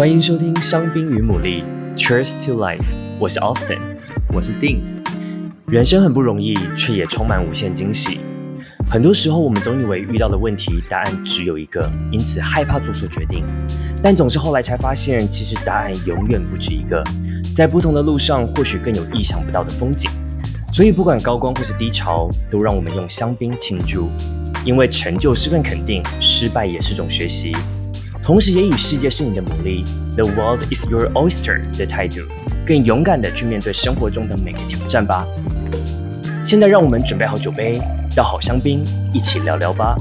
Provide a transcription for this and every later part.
欢迎收听香槟与牡蛎，Cheers to life！我是 Austin，我是 Dean。人生很不容易，却也充满无限惊喜。很多时候，我们总以为遇到的问题答案只有一个，因此害怕做出决定。但总是后来才发现，其实答案永远不止一个。在不同的路上，或许更有意想不到的风景。所以，不管高光或是低潮，都让我们用香槟庆祝。因为成就是份肯定，失败也是种学习。同时，也与世界是你的牡蛎，The world is your oyster 的态度，更勇敢地去面对生活中的每个挑战吧。现在，让我们准备好酒杯。倒好香槟，一起聊聊吧。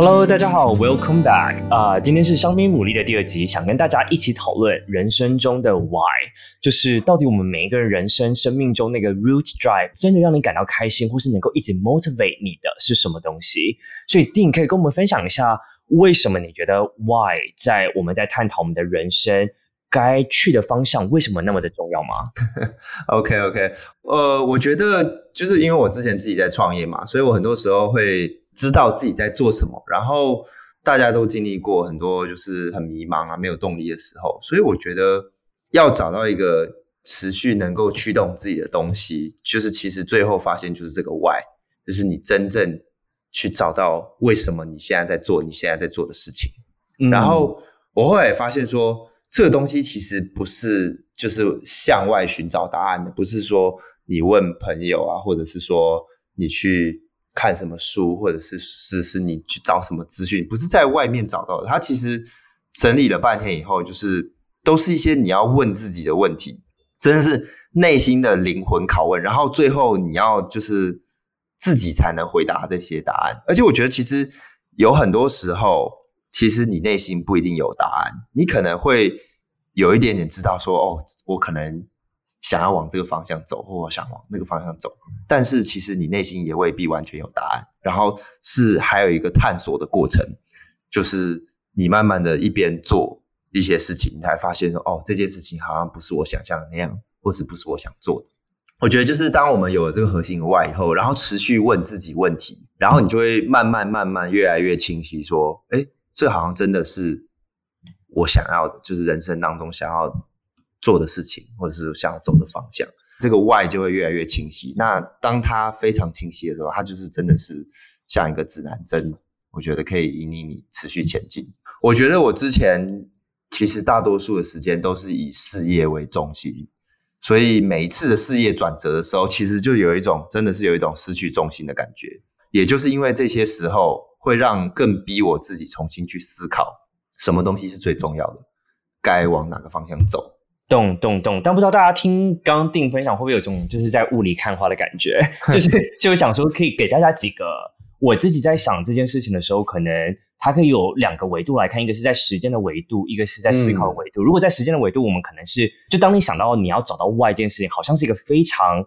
Hello，大家好，Welcome back。啊、今天是香槟牡蛎的第二集，想跟大家一起讨论人生中的 Why，就是到底我们每一个人人生生命中那个 Root Drive，真的让你感到开心，或是能够一直 Motivate 你的是什么东西？所以，Dean 可以跟我们分享一下。为什么你觉得 why 在我们在探讨我们的人生该去的方向，为什么那么的重要吗？OK OK，呃，我觉得就是因为我之前自己在创业嘛，所以我很多时候会知道自己在做什么。然后大家都经历过很多就是很迷茫啊、没有动力的时候，所以我觉得要找到一个持续能够驱动自己的东西，就是其实最后发现就是这个 why，就是你真正。去找到为什么你现在在做你现在在做的事情，嗯、然后我后来发现说，这个东西其实不是就是向外寻找答案的，不是说你问朋友啊，或者是说你去看什么书，或者是是是你去找什么资讯，不是在外面找到的。它其实整理了半天以后，就是都是一些你要问自己的问题，真的是内心的灵魂拷问，然后最后你要就是。自己才能回答这些答案，而且我觉得其实有很多时候，其实你内心不一定有答案，你可能会有一点点知道说，哦，我可能想要往这个方向走，或想往那个方向走，但是其实你内心也未必完全有答案，然后是还有一个探索的过程，就是你慢慢的一边做一些事情，你才发现说，哦，这件事情好像不是我想象的那样，或是不是我想做的。我觉得就是当我们有了这个核心以外以后，然后持续问自己问题，然后你就会慢慢慢慢越来越清晰，说，哎，这好像真的是我想要的，就是人生当中想要做的事情，或者是想要走的方向。这个 why 就会越来越清晰。那当它非常清晰的时候，它就是真的是像一个指南针，我觉得可以引领你持续前进。我觉得我之前其实大多数的时间都是以事业为中心。所以每一次的事业转折的时候，其实就有一种真的是有一种失去重心的感觉。也就是因为这些时候，会让更逼我自己重新去思考，什么东西是最重要的，该往哪个方向走。咚咚咚！但不知道大家听刚刚 Dean 分享会不会有种就是在雾里看花的感觉？就是就想说可以给大家几个我自己在想这件事情的时候，可能。它可以有两个维度来看，一个是在时间的维度，一个是在思考的维度。嗯、如果在时间的维度，我们可能是就当你想到你要找到 why 这件事情，好像是一个非常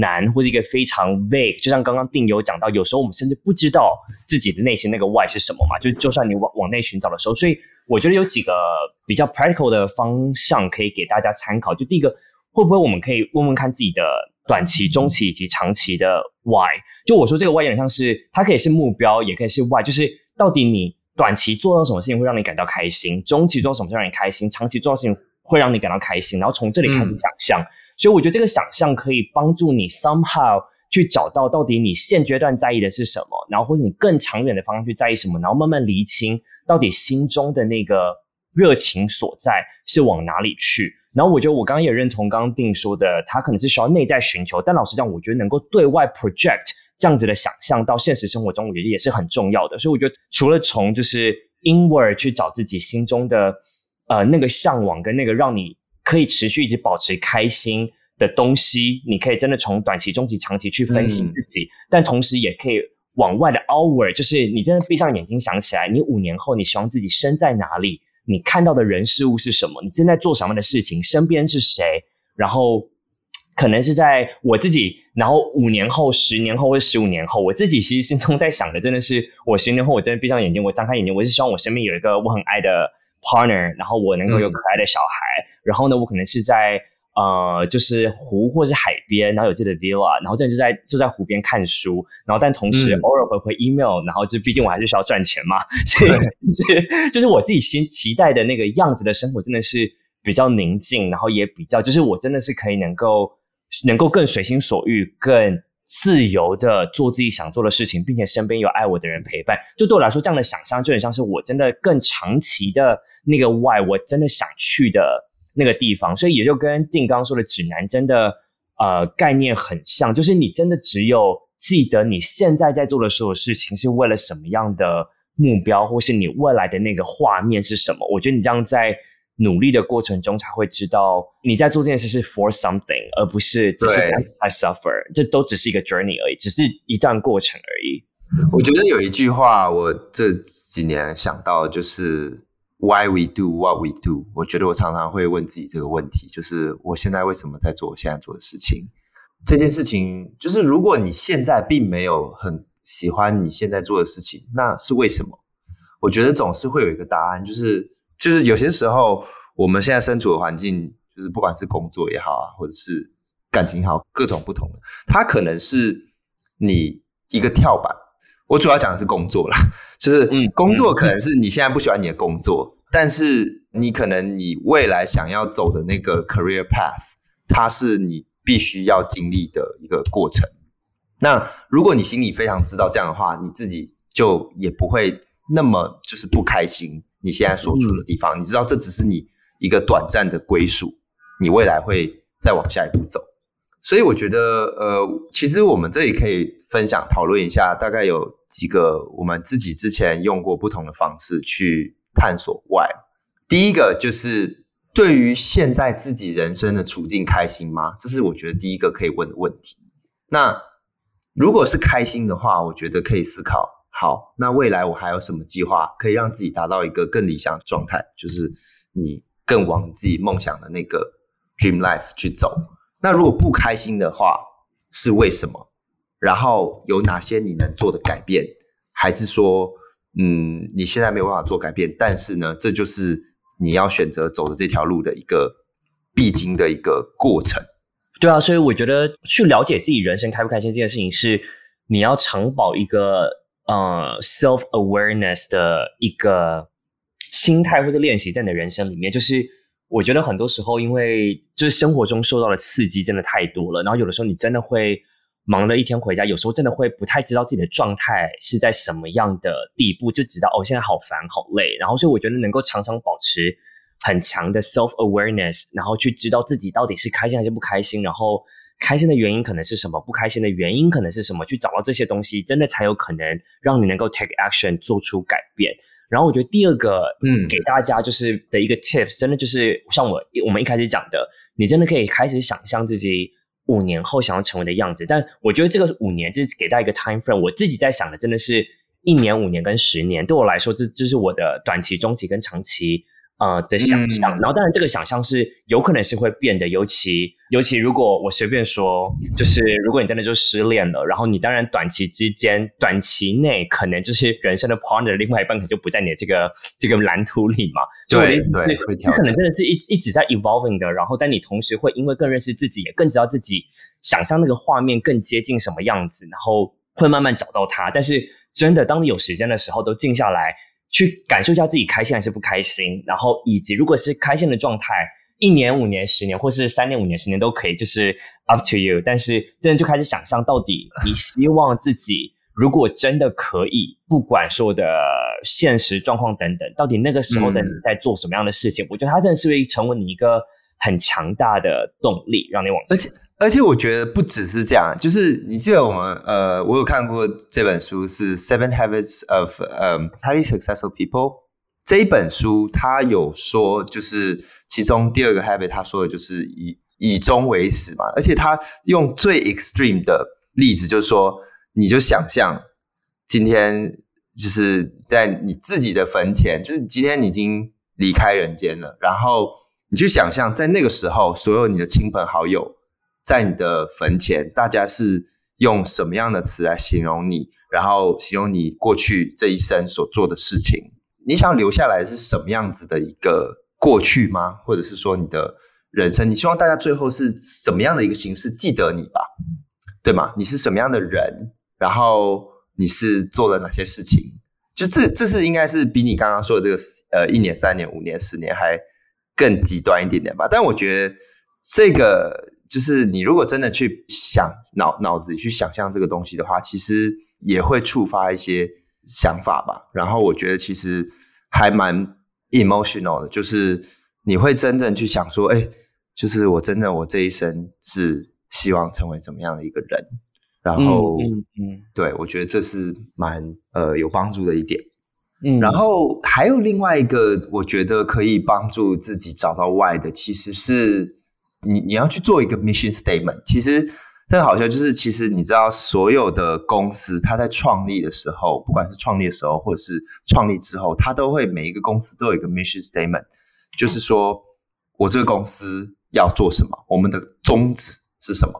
难，或是一个非常 vague。就像刚刚 Dean 有讲到，有时候我们甚至不知道自己的内心那个 why 是什么嘛。就就算你往往内寻找的时候，所以我觉得有几个比较 practical 的方向可以给大家参考。就第一个，会不会我们可以问问看自己的短期、中期以及长期的 why？就我说这个 why 有点像是它可以是目标，也可以是 why，就是到底你。短期做到什么事情会让你感到开心？中期做到什么事情让你开心？长期做到事情会让你感到开心？然后从这里开始想象。嗯、所以我觉得这个想象可以帮助你 somehow 去找到到底你现阶段在意的是什么，然后或者你更长远的方向去在意什么，然后慢慢厘清到底心中的那个热情所在是往哪里去。然后我觉得我刚刚也认同刚刚定说的，他可能是需要内在寻求，但老实讲，我觉得能够对外 project。这样子的想象到现实生活中，我觉得也是很重要的。所以我觉得，除了从就是 inward 去找自己心中的呃那个向往跟那个让你可以持续一直保持开心的东西，你可以真的从短期、中期、长期去分析自己，嗯、但同时也可以往外的 outward，就是你真的闭上眼睛想起来，你五年后你希望自己身在哪里？你看到的人事物是什么？你正在做什么样的事情？身边是谁？然后。可能是在我自己，然后五年后、十年后或者十五年后，我自己其实心中在想的，真的是我十年后，我真的闭上眼睛，我张开眼睛，我是希望我身边有一个我很爱的 partner，然后我能够有可爱的小孩，嗯、然后呢，我可能是在呃，就是湖或是海边，然后有自己的 villa，然后真的就在就在湖边看书，然后但同时偶尔回回 email，、嗯、然后就毕竟我还是需要赚钱嘛，所以就是就是我自己心期待的那个样子的生活，真的是比较宁静，然后也比较就是我真的是可以能够能够更随心所欲，更自由的做自己想做的事情，并且身边有爱我的人陪伴，就对我来说，这样的想象就很像是我真的更长期的那个 why，我真的想去的。那个地方，所以也就跟定刚刚说的指南真的呃概念很像，就是你真的只有记得你现在在做的所有事情是为了什么样的目标，或是你未来的那个画面是什么。我觉得你这样在努力的过程中才会知道你在做这件事是 for something，而不是只是 I suffer，这都只是一个 journey 而已，只是一段过程而已。我觉得有一句话，我这几年想到就是。Why we do what we do？我觉得我常常会问自己这个问题，就是我现在为什么在做我现在做的事情？这件事情就是，如果你现在并没有很喜欢你现在做的事情，那是为什么？我觉得总是会有一个答案，就是就是有些时候我们现在身处的环境，就是不管是工作也好啊，或者是感情也好，各种不同的，它可能是你一个跳板。我主要讲的是工作啦，就是工作可能是你现在不喜欢你的工作，嗯嗯、但是你可能你未来想要走的那个 career path，它是你必须要经历的一个过程。那如果你心里非常知道这样的话，你自己就也不会那么就是不开心。你现在所处的地方，嗯、你知道这只是你一个短暂的归属，你未来会再往下一步走。所以我觉得，呃，其实我们这里可以分享讨论一下，大概有几个我们自己之前用过不同的方式去探索 why。第一个就是对于现在自己人生的处境开心吗？这是我觉得第一个可以问的问题。那如果是开心的话，我觉得可以思考，好，那未来我还有什么计划可以让自己达到一个更理想的状态，就是你更往自己梦想的那个 dream life 去走。那如果不开心的话，是为什么？然后有哪些你能做的改变？还是说，嗯，你现在没有办法做改变，但是呢，这就是你要选择走的这条路的一个必经的一个过程。对啊，所以我觉得去了解自己人生开不开心这件事情，是你要长保一个呃 self awareness 的一个心态或者练习在你的人生里面，就是。我觉得很多时候，因为就是生活中受到的刺激真的太多了，然后有的时候你真的会忙了一天回家，有时候真的会不太知道自己的状态是在什么样的地步，就知道哦，现在好烦好累。然后所以我觉得能够常常保持很强的 self awareness，然后去知道自己到底是开心还是不开心，然后开心的原因可能是什么，不开心的原因可能是什么，去找到这些东西，真的才有可能让你能够 take action 做出改变。然后我觉得第二个，嗯，给大家就是的一个 tips，真的就是像我我们一开始讲的，你真的可以开始想象自己五年后想要成为的样子。但我觉得这个五年就是给大家一个 time frame，我自己在想的真的是一年、五年跟十年，对我来说，这就是我的短期、中期跟长期。呃的想象，然后当然这个想象是有可能是会变的，尤其尤其如果我随便说，就是如果你真的就失恋了，然后你当然短期之间、短期内可能就是人生的 partner 另外一半可能就不在你的这个这个蓝图里嘛，对对，会这可能真的是一一直在 evolving 的，然后但你同时会因为更认识自己，也更知道自己想象那个画面更接近什么样子，然后会慢慢找到它。但是真的，当你有时间的时候，都静下来。去感受一下自己开心还是不开心，然后以及如果是开心的状态，一年、五年、十年，或是三年、五年、十年都可以，就是 up to you。但是真的就开始想象，到底你希望自己如果真的可以，不管说的现实状况等等，到底那个时候的你在做什么样的事情？我觉得它真的是会成为你一个很强大的动力，让你往前走。而且我觉得不只是这样，就是你记得我们呃，我有看过这本书是《Seven Habits of 呃、um, Highly Successful People》这一本书，它有说就是其中第二个 habit，他说的就是以以终为始嘛。而且他用最 extreme 的例子，就是说，你就想象今天就是在你自己的坟前，就是今天你已经离开人间了，然后你去想象在那个时候，所有你的亲朋好友。在你的坟前，大家是用什么样的词来形容你？然后形容你过去这一生所做的事情？你想留下来是什么样子的一个过去吗？或者是说你的人生，你希望大家最后是什么样的一个形式记得你吧，对吗？你是什么样的人，然后你是做了哪些事情？就这，这是应该是比你刚刚说的这个呃一年、三年、五年、十年还更极端一点点吧。但我觉得这个就是你如果真的去想脑脑子里去想象这个东西的话，其实也会触发一些想法吧。然后我觉得其实还蛮 emotional 的，就是。你会真正去想说，哎，就是我真的我这一生是希望成为怎么样的一个人？然后，嗯，嗯，嗯对，我觉得这是蛮呃有帮助的一点。嗯，然后还有另外一个，我觉得可以帮助自己找到 why 的，其实是你你要去做一个 mission statement。其实这个好像就是，其实你知道，所有的公司它在创立的时候，不管是创立的时候，或者是创立之后，它都会每一个公司都有一个 mission statement。就是说，我这个公司要做什么？我们的宗旨是什么？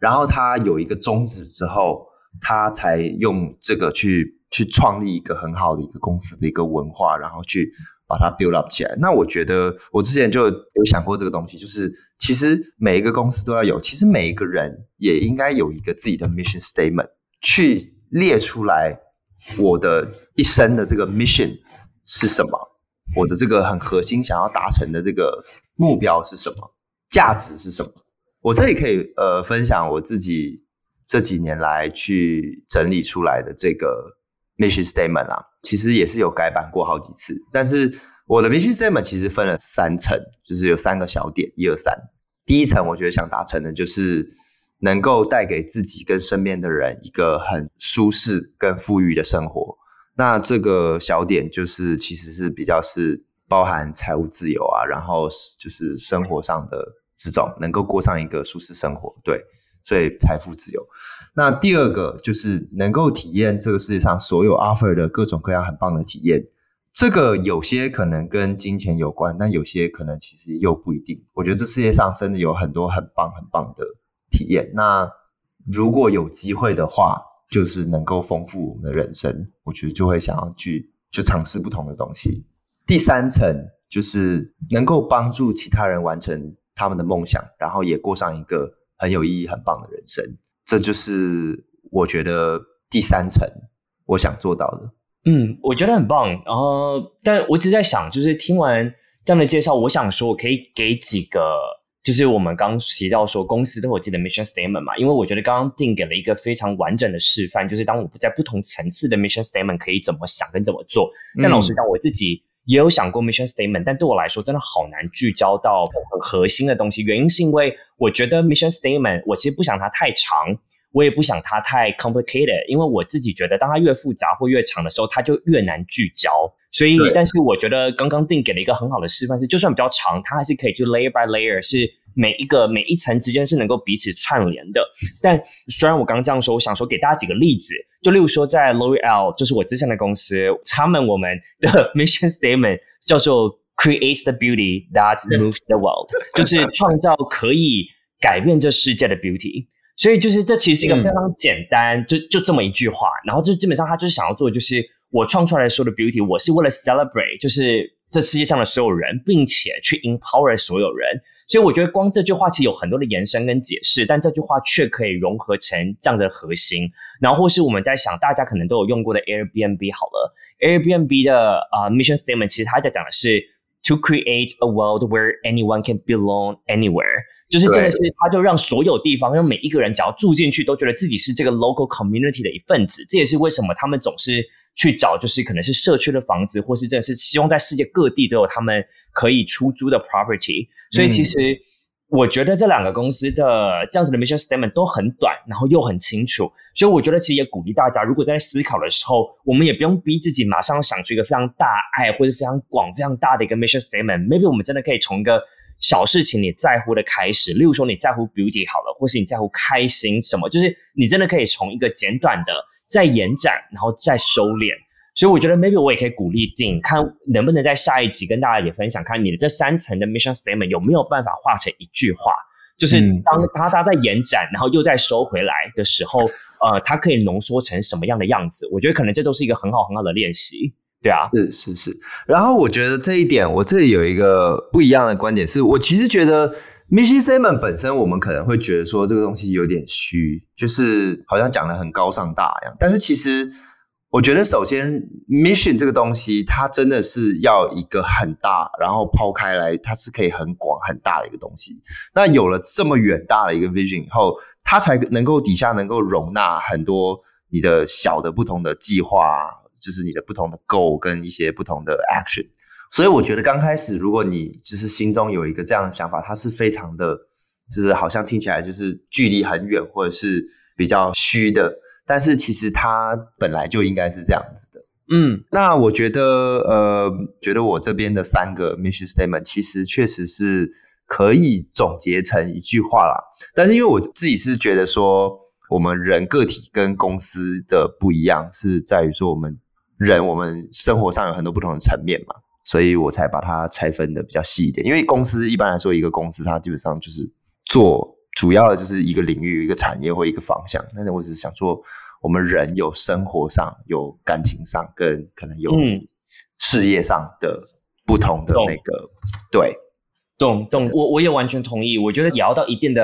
然后他有一个宗旨之后，他才用这个去去创立一个很好的一个公司的一个文化，然后去把它 build up 起来。那我觉得我之前就有想过这个东西，就是其实每一个公司都要有，其实每一个人也应该有一个自己的 mission statement，去列出来我的一生的这个 mission 是什么。我的这个很核心想要达成的这个目标是什么？价值是什么？我这里可以呃分享我自己这几年来去整理出来的这个 mission statement 啊，其实也是有改版过好几次。但是我的 mission statement 其实分了三层，就是有三个小点，一二三。第一层我觉得想达成的就是能够带给自己跟身边的人一个很舒适跟富裕的生活。那这个小点就是，其实是比较是包含财务自由啊，然后就是生活上的这种能够过上一个舒适生活，对，所以财富自由。那第二个就是能够体验这个世界上所有 offer 的各种各样很棒的体验。这个有些可能跟金钱有关，但有些可能其实又不一定。我觉得这世界上真的有很多很棒很棒的体验。那如果有机会的话，就是能够丰富我们的人生，我觉得就会想要去就尝试不同的东西。第三层就是能够帮助其他人完成他们的梦想，然后也过上一个很有意义、很棒的人生。这就是我觉得第三层我想做到的。嗯，我觉得很棒。然后，但我一直在想，就是听完这样的介绍，我想说，我可以给几个。就是我们刚刚提到说，公司都有自己的 mission statement 嘛，因为我觉得刚刚定给了一个非常完整的示范，就是当我们在不同层次的 mission statement 可以怎么想跟怎么做。但老实讲，我自己也有想过 mission statement，但对我来说真的好难聚焦到很核心的东西。原因是因为我觉得 mission statement 我其实不想它太长，我也不想它太 complicated，因为我自己觉得当它越复杂或越长的时候，它就越难聚焦。所以，但是我觉得刚刚定给了一个很好的示范，是就算比较长，它还是可以去 layer by layer，是每一个每一层之间是能够彼此串联的。但虽然我刚刚这样说，我想说给大家几个例子，就例如说在 L'Oreal，就是我之前的公司，他们我们的 mission statement 叫做 Create the beauty that moves the world，就是创造可以改变这世界的 beauty。所以就是这其实是一个非常简单，嗯、就就这么一句话，然后就基本上他就是想要做的就是。我创出来说的 beauty，我是为了 celebrate，就是这世界上的所有人，并且去 empower 所有人。所以我觉得光这句话其实有很多的延伸跟解释，但这句话却可以融合成这样的核心。然后或是我们在想，大家可能都有用过的 Airbnb 好了，Airbnb 的啊、uh, mission statement 其实它在讲的是 to create a world where anyone can belong anywhere，就是真的是它就让所有地方，让每一个人只要住进去都觉得自己是这个 local community 的一份子。这也是为什么他们总是。去找就是可能是社区的房子，或是真的是希望在世界各地都有他们可以出租的 property。所以其实我觉得这两个公司的这样子的 mission statement 都很短，然后又很清楚。所以我觉得其实也鼓励大家，如果在思考的时候，我们也不用逼自己马上想出一个非常大爱或者非常广、非常大的一个 mission statement。Maybe 我们真的可以从一个小事情你在乎的开始，例如说你在乎 beauty 好了，或是你在乎开心什么，就是你真的可以从一个简短的。再延展，然后再收敛，所以我觉得 maybe 我也可以鼓励定，看能不能在下一集跟大家也分享，看你的这三层的 mission statement 有没有办法画成一句话，就是当它它在延展，然后又再收回来的时候，呃，它可以浓缩成什么样的样子？我觉得可能这都是一个很好很好的练习，对啊，是是是。然后我觉得这一点，我这里有一个不一样的观点是，是我其实觉得 Mission Statement 本身，我们可能会觉得说这个东西有点虚，就是好像讲得很高尚大一样。但是其实，我觉得首先 Mission 这个东西，它真的是要一个很大，然后抛开来，它是可以很广很大的一个东西。那有了这么远大的一个 Vision 以后，它才能够底下能够容纳很多你的小的不同的计划，就是你的不同的 Goal 跟一些不同的 Action。所以我觉得刚开始，如果你就是心中有一个这样的想法，它是非常的，就是好像听起来就是距离很远，或者是比较虚的。但是其实它本来就应该是这样子的。嗯，那我觉得，呃，觉得我这边的三个 mission statement 其实确实是可以总结成一句话啦。但是因为我自己是觉得说，我们人个体跟公司的不一样，是在于说我们人我们生活上有很多不同的层面嘛。所以我才把它拆分的比较细一点，因为公司一般来说，一个公司它基本上就是做主要的就是一个领域、一个产业或一个方向。但是我只是想说，我们人有生活上、有感情上，跟可能有事业上的不同的那个，嗯、对，懂懂。我我也完全同意。我觉得也要到一定的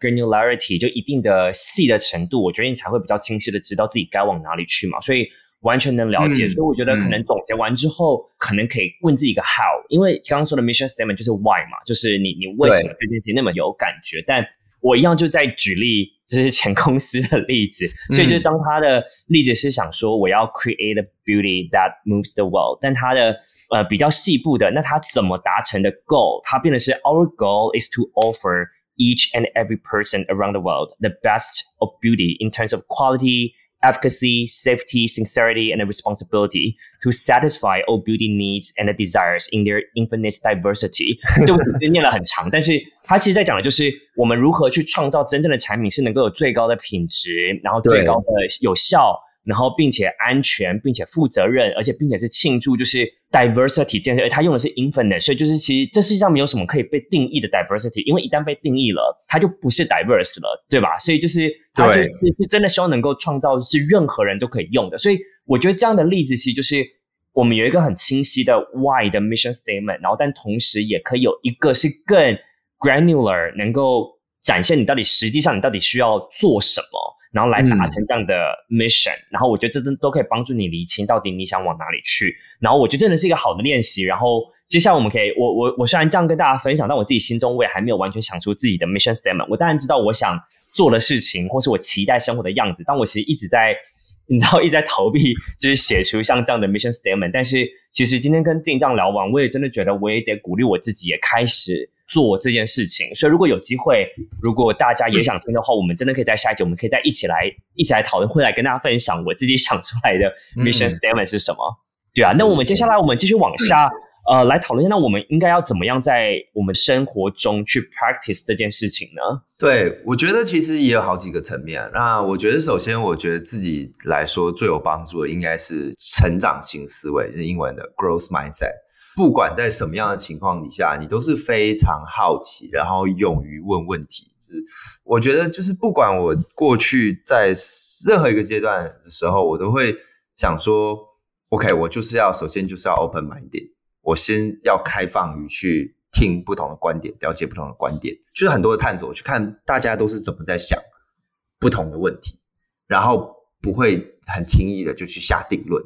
granularity，就一定的细的程度，我觉得你才会比较清晰的知道自己该往哪里去嘛。所以。完全能了解，嗯、所以我觉得可能总结完之后，嗯、可能可以问自己一个 how，因为刚刚说的 mission statement 就是 why 嘛，就是你你为什么对这件事情那么有感觉？对但我一样就在举例，这是前公司的例子，所以就当他的例子是想说我要 create a beauty that moves the world，但他的呃比较细部的，那他怎么达成的 goal？他变的是 our goal is to offer each and every person around the world the best of beauty in terms of quality。 Efficacy, safety, sincerity, and a responsibility to satisfy all beauty needs and desires in their infinite diversity。对不起，念了很长，但是他其实在讲的就是我们如何去创造真正的产品，是能够有最高的品质，然后最高的有效。 然后，并且安全，并且负责任，而且并且是庆祝，就是 diversity 这件事。而他用的是 infinite，所以就是其实这世界上没有什么可以被定义的 diversity，因为一旦被定义了，它就不是 diverse 了，对吧？所以就是他就是是真的希望能够创造是任何人都可以用的。所以我觉得这样的例子其实就是我们有一个很清晰的 why 的 mission statement，然后但同时也可以有一个是更 granular，能够展现你到底实际上你到底需要做什么。然后来达成这样的 mission，、嗯、然后我觉得这都都可以帮助你厘清到底你想往哪里去。然后我觉得真的是一个好的练习。然后接下来我们可以，我我我虽然这样跟大家分享，但我自己心中我也还没有完全想出自己的 mission statement。我当然知道我想做的事情，或是我期待生活的样子，但我其实一直在，你知道，一直在逃避，就是写出像这样的 mission statement。但是其实今天跟 Dean 这样聊完，我也真的觉得我也得鼓励我自己，也开始。做这件事情，所以如果有机会，如果大家也想听的话，嗯、我们真的可以在下一集，我们可以再一起来一起来讨论，会来跟大家分享我自己想出来的 mission statement 是什么。嗯、对啊，那我们接下来我们继续往下，嗯、呃，来讨论一下，那我们应该要怎么样在我们生活中去 practice 这件事情呢？对，我觉得其实也有好几个层面。那我觉得首先，我觉得自己来说最有帮助的应该是成长型思维，就是英文的 growth mindset。不管在什么样的情况底下，你都是非常好奇，然后勇于问问题。就是我觉得，就是不管我过去在任何一个阶段的时候，我都会想说，OK，我就是要首先就是要 open mind，我先要开放于去听不同的观点，了解不同的观点，就是很多的探索，去看大家都是怎么在想不同的问题，然后不会很轻易的就去下定论。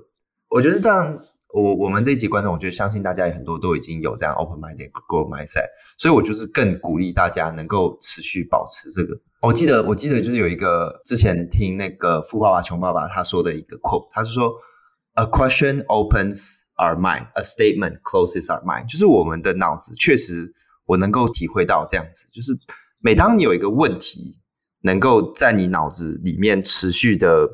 我觉得这样。我我们这一集观众，我觉得相信大家也很多都已经有这样 open minded growth mindset，所以我就是更鼓励大家能够持续保持这个。我记得我记得就是有一个之前听那个富爸爸穷爸爸他说的一个 quote，他是说 A question opens our mind, a statement closes our mind。就是我们的脑子确实我能够体会到这样子，就是每当你有一个问题能够在你脑子里面持续的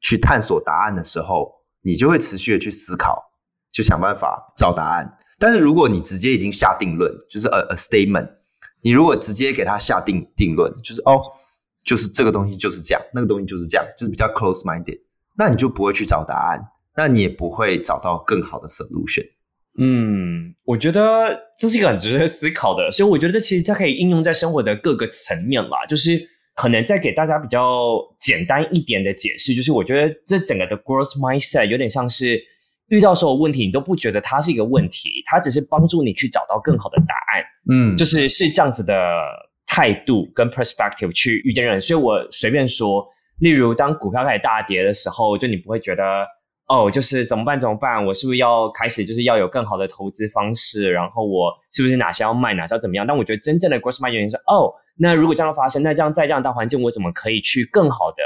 去探索答案的时候，你就会持续的去思考。就想办法找答案，但是如果你直接已经下定论，就是 a a statement，你如果直接给他下定定论，就是哦，就是这个东西就是这样，那个东西就是这样，就是比较 close minded，那你就不会去找答案，那你也不会找到更好的 solution。嗯，我觉得这是一个很值得思考的，所以我觉得这其实它可以应用在生活的各个层面吧，就是可能再给大家比较简单一点的解释，就是我觉得这整个的 growth mindset 有点像是。遇到所有问题，你都不觉得它是一个问题，它只是帮助你去找到更好的答案。嗯，就是是这样子的态度跟 perspective 去遇见人，所以我随便说，例如当股票开始大跌的时候，就你不会觉得哦，就是怎么办怎么办？我是不是要开始就是要有更好的投资方式？然后我是不是哪些要卖，哪些要怎么样？但我觉得真正的 growth mindset 原因是哦，那如果这样发生，那这样在这样大环境，我怎么可以去更好的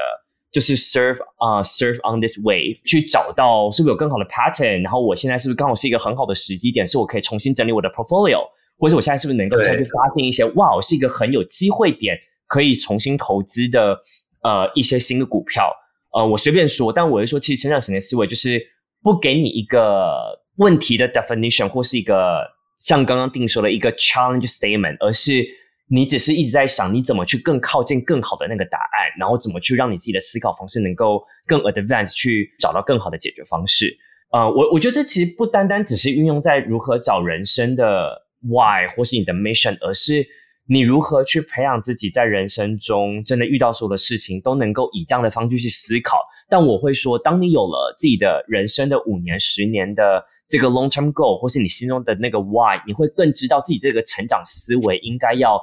就是 serve 啊、uh, serve on this wave，去找到是不是有更好的 pattern？然后我现在是不是刚好是一个很好的时机点，是我可以重新整理我的 portfolio？或者我现在是不是能够再去发现一些哇，我是一个很有机会点可以重新投资的呃一些新的股票？呃，我随便说，但我是说，其实成长型的思维就是不给你一个问题的 definition 或是一个像刚刚定说的一个 challenge statement，而是你只是一直在想你怎么去更靠近更好的那个答案，然后怎么去让你自己的思考方式能够更 advanced 去找到更好的解决方式。呃，我我觉得这其实不单单只是运用在如何找人生的。Why 或是你的 mission，而是你如何去培养自己在人生中真的遇到所有的事情都能够以这样的方式去思考。但我会说，当你有了自己的人生的五年、十年的这个 long term goal，或是你心中的那个 Why，你会更知道自己这个成长思维应该要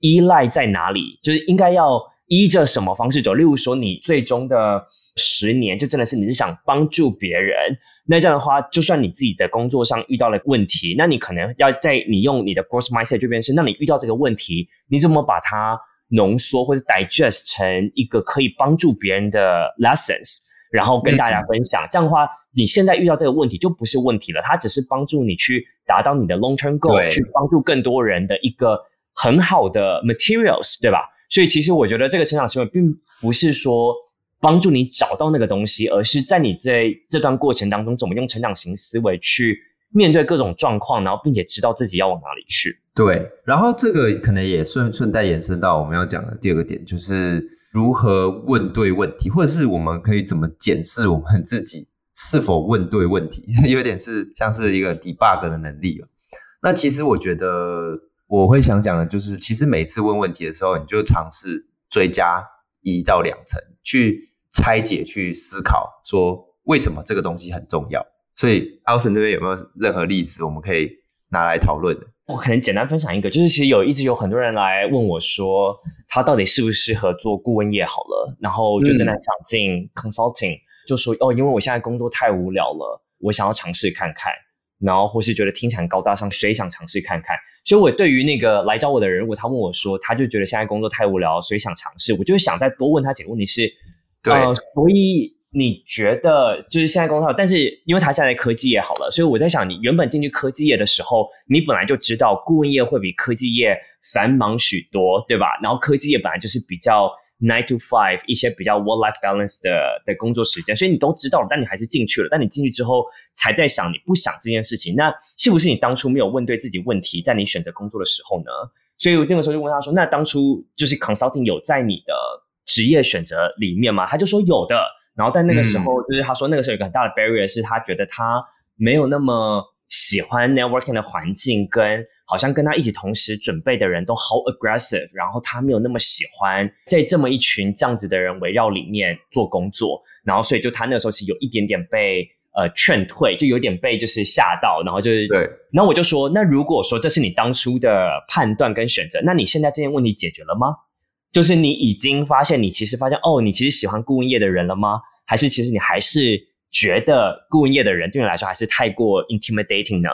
依赖在哪里，就是应该要。依着什么方式走？例如说，你最终的十年就真的是你是想帮助别人，那这样的话，就算你自己的工作上遇到了问题，那你可能要在你用你的 growth mindset 这边是，那你遇到这个问题，你怎么把它浓缩或者 digest 成一个可以帮助别人的 lessons，然后跟大家分享。嗯、这样的话，你现在遇到这个问题就不是问题了，它只是帮助你去达到你的 long term goal，去帮助更多人的一个很好的 materials，对吧？所以，其实我觉得这个成长行为并不是说帮助你找到那个东西，而是在你在这段过程当中，怎么用成长型思维去面对各种状况，然后并且知道自己要往哪里去。对，然后这个可能也顺顺带延伸到我们要讲的第二个点，就是如何问对问题，或者是我们可以怎么检视我们自己是否问对问题，有点是像是一个 debug 的能力了。那其实我觉得。我会想讲的就是，其实每次问问题的时候，你就尝试追加一到两层，去拆解、去思考，说为什么这个东西很重要。所以，Alson 这边有没有任何例子我们可以拿来讨论的？我可能简单分享一个，就是其实有一直有很多人来问我说，他到底适不适合做顾问业？好了，然后就真的想进 consulting，嗯，就说哦，因为我现在工作太无聊了，我想要尝试看看。然后或是觉得听起来高大上，谁想尝试看看？所以，我对于那个来找我的人，如果他问我说，他就觉得现在工作太无聊，所以想尝试，我就会想再多问他几个问题是：对，呃，所以你觉得就是现在工作，但是因为他现在科技业好了，所以我在想，你原本进去科技业的时候，你本来就知道顾问业会比科技业繁忙许多，对吧？然后科技业本来就是比较。Nine to five，一些比较 work-life balance 的的工作时间，所以你都知道了，但你还是进去了。但你进去之后，才在想你不想这件事情，那是不是你当初没有问对自己问题，在你选择工作的时候呢？所以我那个时候就问他说：“那当初就是 consulting 有在你的职业选择里面吗？”他就说有的。然后在那个时候，就是他说那个时候有一个很大的 barrier 是他觉得他没有那么喜欢 networking 的环境跟。好像跟他一起同时准备的人都好 aggressive，然后他没有那么喜欢在这么一群这样子的人围绕里面做工作，然后所以就他那时候其实有一点点被呃劝退，就有点被就是吓到，然后就是对，然后我就说，那如果说这是你当初的判断跟选择，那你现在这件问题解决了吗？就是你已经发现你其实发现哦，你其实喜欢顾问业的人了吗？还是其实你还是觉得顾问业的人对你来说还是太过 intimidating 呢？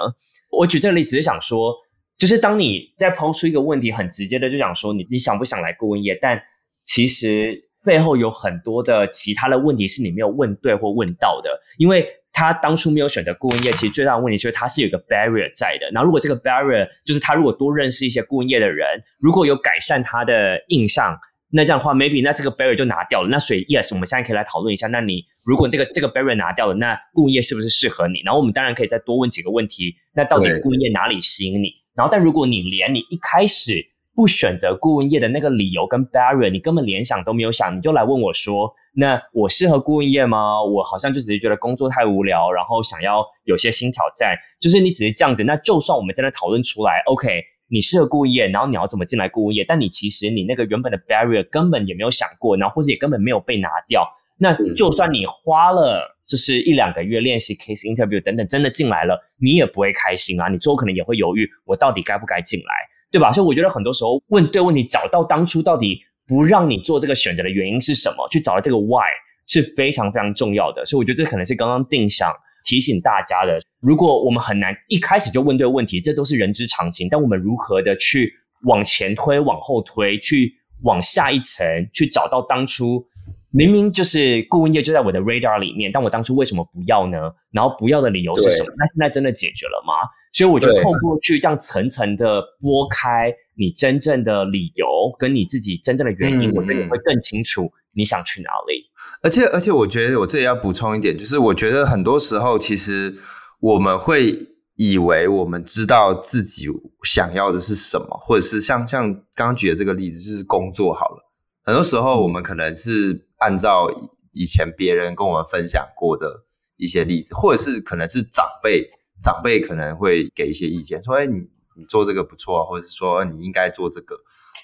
我举这个例子是想说。就是当你在抛出一个问题，很直接的就讲说你你想不想来顾问业，但其实背后有很多的其他的问题是你没有问对或问到的，因为他当初没有选择顾问业，其实最大的问题就是他是有一个 barrier 在的。然后如果这个 barrier 就是他如果多认识一些顾问业的人，如果有改善他的印象，那这样的话 maybe 那这个 barrier 就拿掉了。那所以 yes，我们现在可以来讨论一下，那你如果这个这个 barrier 拿掉了，那顾问业是不是适合你？然后我们当然可以再多问几个问题，那到底顾问业哪里吸引你？然后，但如果你连你一开始不选择顾问业的那个理由跟 barrier，你根本联想都没有想，你就来问我说：“那我适合顾问业吗？”我好像就只是觉得工作太无聊，然后想要有些新挑战。就是你只是这样子，那就算我们真的讨论出来，OK，你适合顾问业，然后你要怎么进来顾问业？但你其实你那个原本的 barrier 根本也没有想过，然后或者也根本没有被拿掉。那就算你花了。就是一两个月练习 case interview 等等，真的进来了，你也不会开心啊！你最后可能也会犹豫，我到底该不该进来？对吧？所以我觉得很多时候问对问题，找到当初到底不让你做这个选择的原因是什么，去找到这个 why 是非常非常重要的。所以我觉得这可能是刚刚定想提醒大家的。如果我们很难一开始就问对问题，这都是人之常情。但我们如何的去往前推、往后推，去往下一层，去找到当初。明明就是顾问业就在我的 radar 里面，但我当初为什么不要呢？然后不要的理由是什么？那现在真的解决了吗？所以我觉得透过去这样层层的拨开你真正的理由跟你自己真正的原因，嗯、我觉得你会更清楚你想去哪里。而且而且，我觉得我这里要补充一点，就是我觉得很多时候其实我们会以为我们知道自己想要的是什么，或者是像像刚刚举的这个例子，就是工作好了。很多时候我们可能是。按照以前别人跟我们分享过的一些例子，或者是可能是长辈，长辈可能会给一些意见，说：“哎，你你做这个不错，或者是说你应该做这个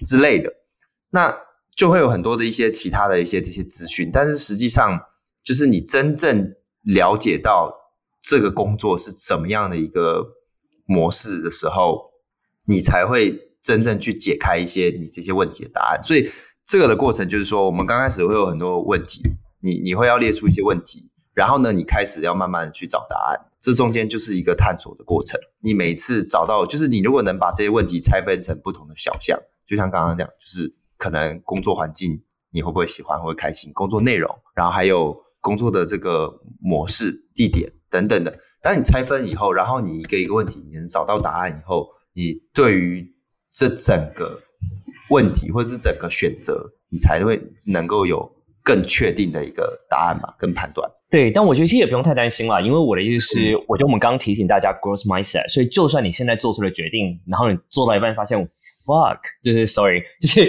之类的。”那就会有很多的一些其他的一些这些资讯，但是实际上就是你真正了解到这个工作是怎么样的一个模式的时候，你才会真正去解开一些你这些问题的答案。所以。这个的过程就是说，我们刚开始会有很多问题，你你会要列出一些问题，然后呢，你开始要慢慢的去找答案，这中间就是一个探索的过程。你每次找到，就是你如果能把这些问题拆分成不同的小项，就像刚刚讲，就是可能工作环境你会不会喜欢，会开心，工作内容，然后还有工作的这个模式、地点等等的。当你拆分以后，然后你一个一个问题，你能找到答案以后，你对于这整个。问题或者是整个选择，你才会能够有更确定的一个答案嘛，跟判断。对，但我觉得其实也不用太担心啦，因为我的意思是，我觉得我们刚刚提醒大家 growth mindset，所以就算你现在做出了决定，然后你做到一半发现 fuck，就是 sorry，就是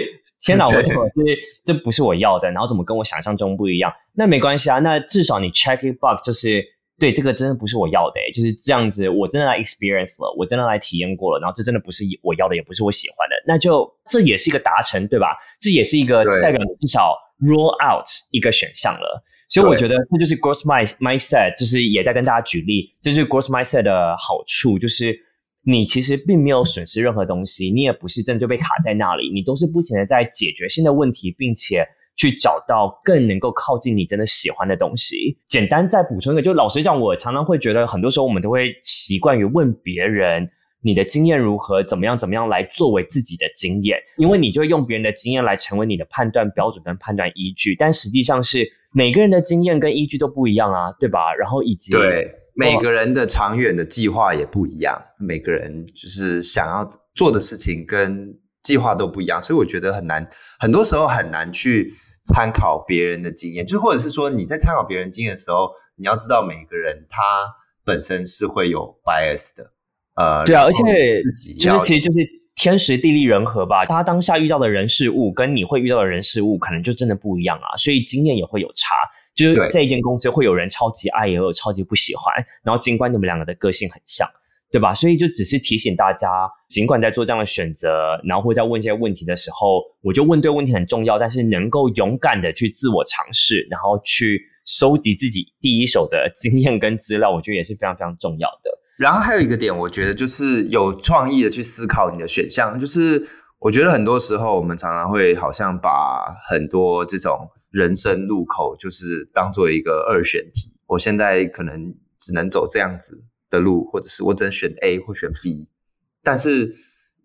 天哪，我就是这不是我要的，然后怎么跟我想象中不一样？那没关系啊，那至少你 check it box 就是。对，这个真的不是我要的诶，就是这样子，我真的来 experience 了，我真的来体验过了，然后这真的不是我要的，也不是我喜欢的，那就这也是一个达成，对吧？这也是一个代表你至少 rule out 一个选项了。所以我觉得这就是 growth mindset，就是也在跟大家举例，这就是 growth mindset 的好处，就是你其实并没有损失任何东西，你也不是真的就被卡在那里，你都是不停的在解决新的问题，并且。去找到更能够靠近你真的喜欢的东西。简单再补充一个，就老实讲，我常常会觉得，很多时候我们都会习惯于问别人你的经验如何，怎么样怎么样来作为自己的经验，因为你就会用别人的经验来成为你的判断标准跟判断依据。但实际上是每个人的经验跟依据都不一样啊，对吧？然后以及每个人的长远的计划也不一样，每个人就是想要做的事情跟。计划都不一样，所以我觉得很难，很多时候很难去参考别人的经验，就或者是说你在参考别人经验的时候，你要知道每个人他本身是会有 bias 的，呃，对啊，而且就是其实就是天时地利人和吧，他当下遇到的人事物跟你会遇到的人事物可能就真的不一样啊，所以经验也会有差，就是这一间公司会有人超级爱，也有超级不喜欢，然后尽管你们两个的个性很像。对吧？所以就只是提醒大家，尽管在做这样的选择，然后会在问一些问题的时候，我就问对问题很重要，但是能够勇敢的去自我尝试，然后去收集自己第一手的经验跟资料，我觉得也是非常非常重要的。然后还有一个点，我觉得就是有创意的去思考你的选项。就是我觉得很多时候我们常常会好像把很多这种人生路口，就是当做一个二选题。我现在可能只能走这样子。的路，或者是我只能选 A 或选 B，但是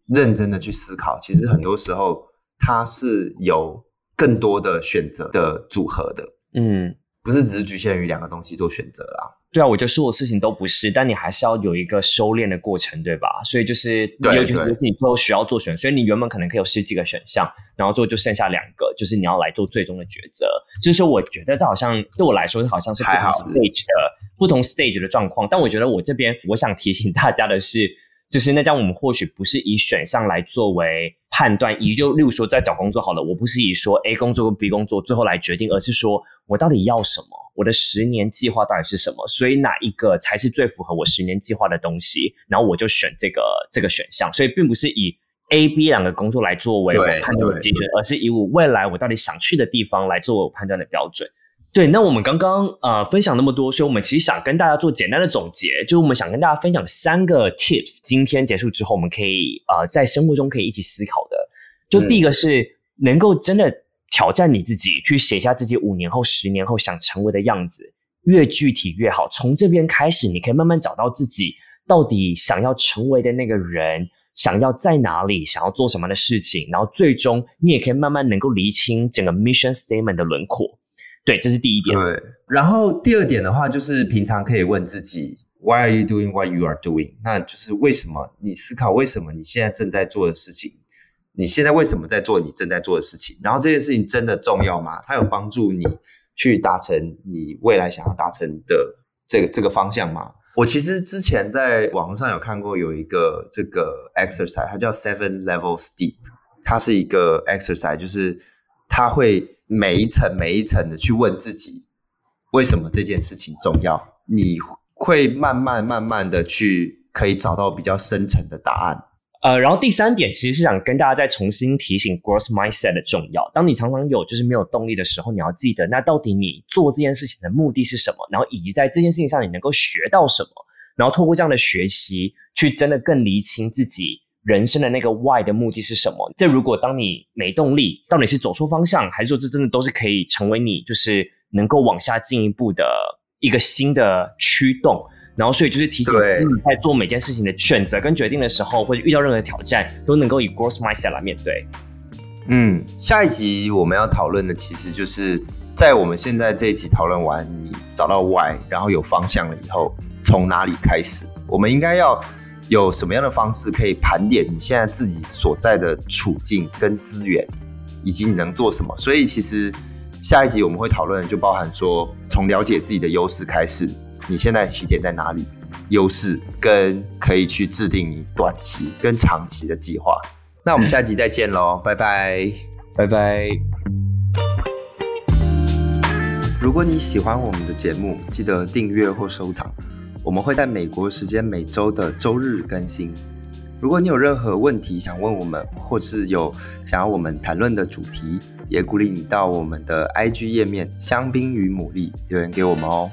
认真的去思考，其实很多时候它是有更多的选择的组合的，嗯，不是只是局限于两个东西做选择啦。对啊，我觉得所有事情都不是，但你还是要有一个修炼的过程，对吧？所以就是，尤其是你最后需要做选，所以你原本可能可以有十几个选项，然后最后就剩下两个，就是你要来做最终的抉择。就是说，我觉得这好像对我来说，好像是不同 stage 的不同 stage 的状况。但我觉得我这边我想提醒大家的是，就是那这样我们或许不是以选项来作为判断，以就例如说在找工作好了，我不是以说 A 工作跟 B 工作最后来决定，而是说我到底要什么。我的十年计划到底是什么？所以哪一个才是最符合我十年计划的东西？然后我就选这个这个选项。所以并不是以 A、B 两个工作来作为我判断的基准，而是以我未来我到底想去的地方来作为我判断的标准。对，那我们刚刚呃分享那么多，所以我们其实想跟大家做简单的总结，就是我们想跟大家分享三个 tips。今天结束之后，我们可以呃在生活中可以一起思考的。就第一个是能够真的挑战你自己，去写下自己五年后、十年后想成为的样子，越具体越好。从这边开始，你可以慢慢找到自己到底想要成为的那个人，想要在哪里，想要做什么的事情，然后最终你也可以慢慢能够厘清整个 mission statement 的轮廓。对，这是第一点。对，然后第二点的话，就是平常可以问自己，Why are you doing what you are doing？那就是为什么你思考为什么你现在正在做的事情，你现在为什么在做你正在做的事情？然后这件事情真的重要吗？它有帮助你去达成你未来想要达成的这个这个方向吗？我其实之前在网络上有看过有一个这个 exercise，它叫 Seven Levels Deep，它是一个 exercise，就是他会。每一层每一层的去问自己，为什么这件事情重要？你会慢慢慢慢的去可以找到比较深层的答案。呃，然后第三点其实是想跟大家再重新提醒 growth mindset 的重要。当你常常有就是没有动力的时候，你要记得，那到底你做这件事情的目的是什么？然后以及在这件事情上你能够学到什么？然后透过这样的学习，去真的更厘清自己。人生的那个 why 的目的是什么？这如果当你没动力，到底是走错方向，还是说这真的都是可以成为你就是能够往下进一步的一个新的驱动？然后，所以就是提醒自己在做每件事情的选择跟决定的时候，或者遇到任何挑战，都能够以 growth mindset 来面对。嗯，下一集我们要讨论的其实就是在我们现在这一集讨论完，你找到 why，然后有方向了以后，从哪里开始？我们应该要。有什么样的方式可以盘点你现在自己所在的处境跟资源，以及你能做什么？所以其实下一集我们会讨论就包含说，从了解自己的优势开始，你现在起点在哪里？优势跟可以去制定你短期跟长期的计划。那我们下集再见喽，拜拜，拜拜。如果你喜欢我们的节目，记得订阅或收藏。我们会在美国时间每周的周日更新。如果你有任何问题想问我们，或是有想要我们谈论的主题，也鼓励你到我们的 IG 页面“香槟与牡蛎”留言给我们哦。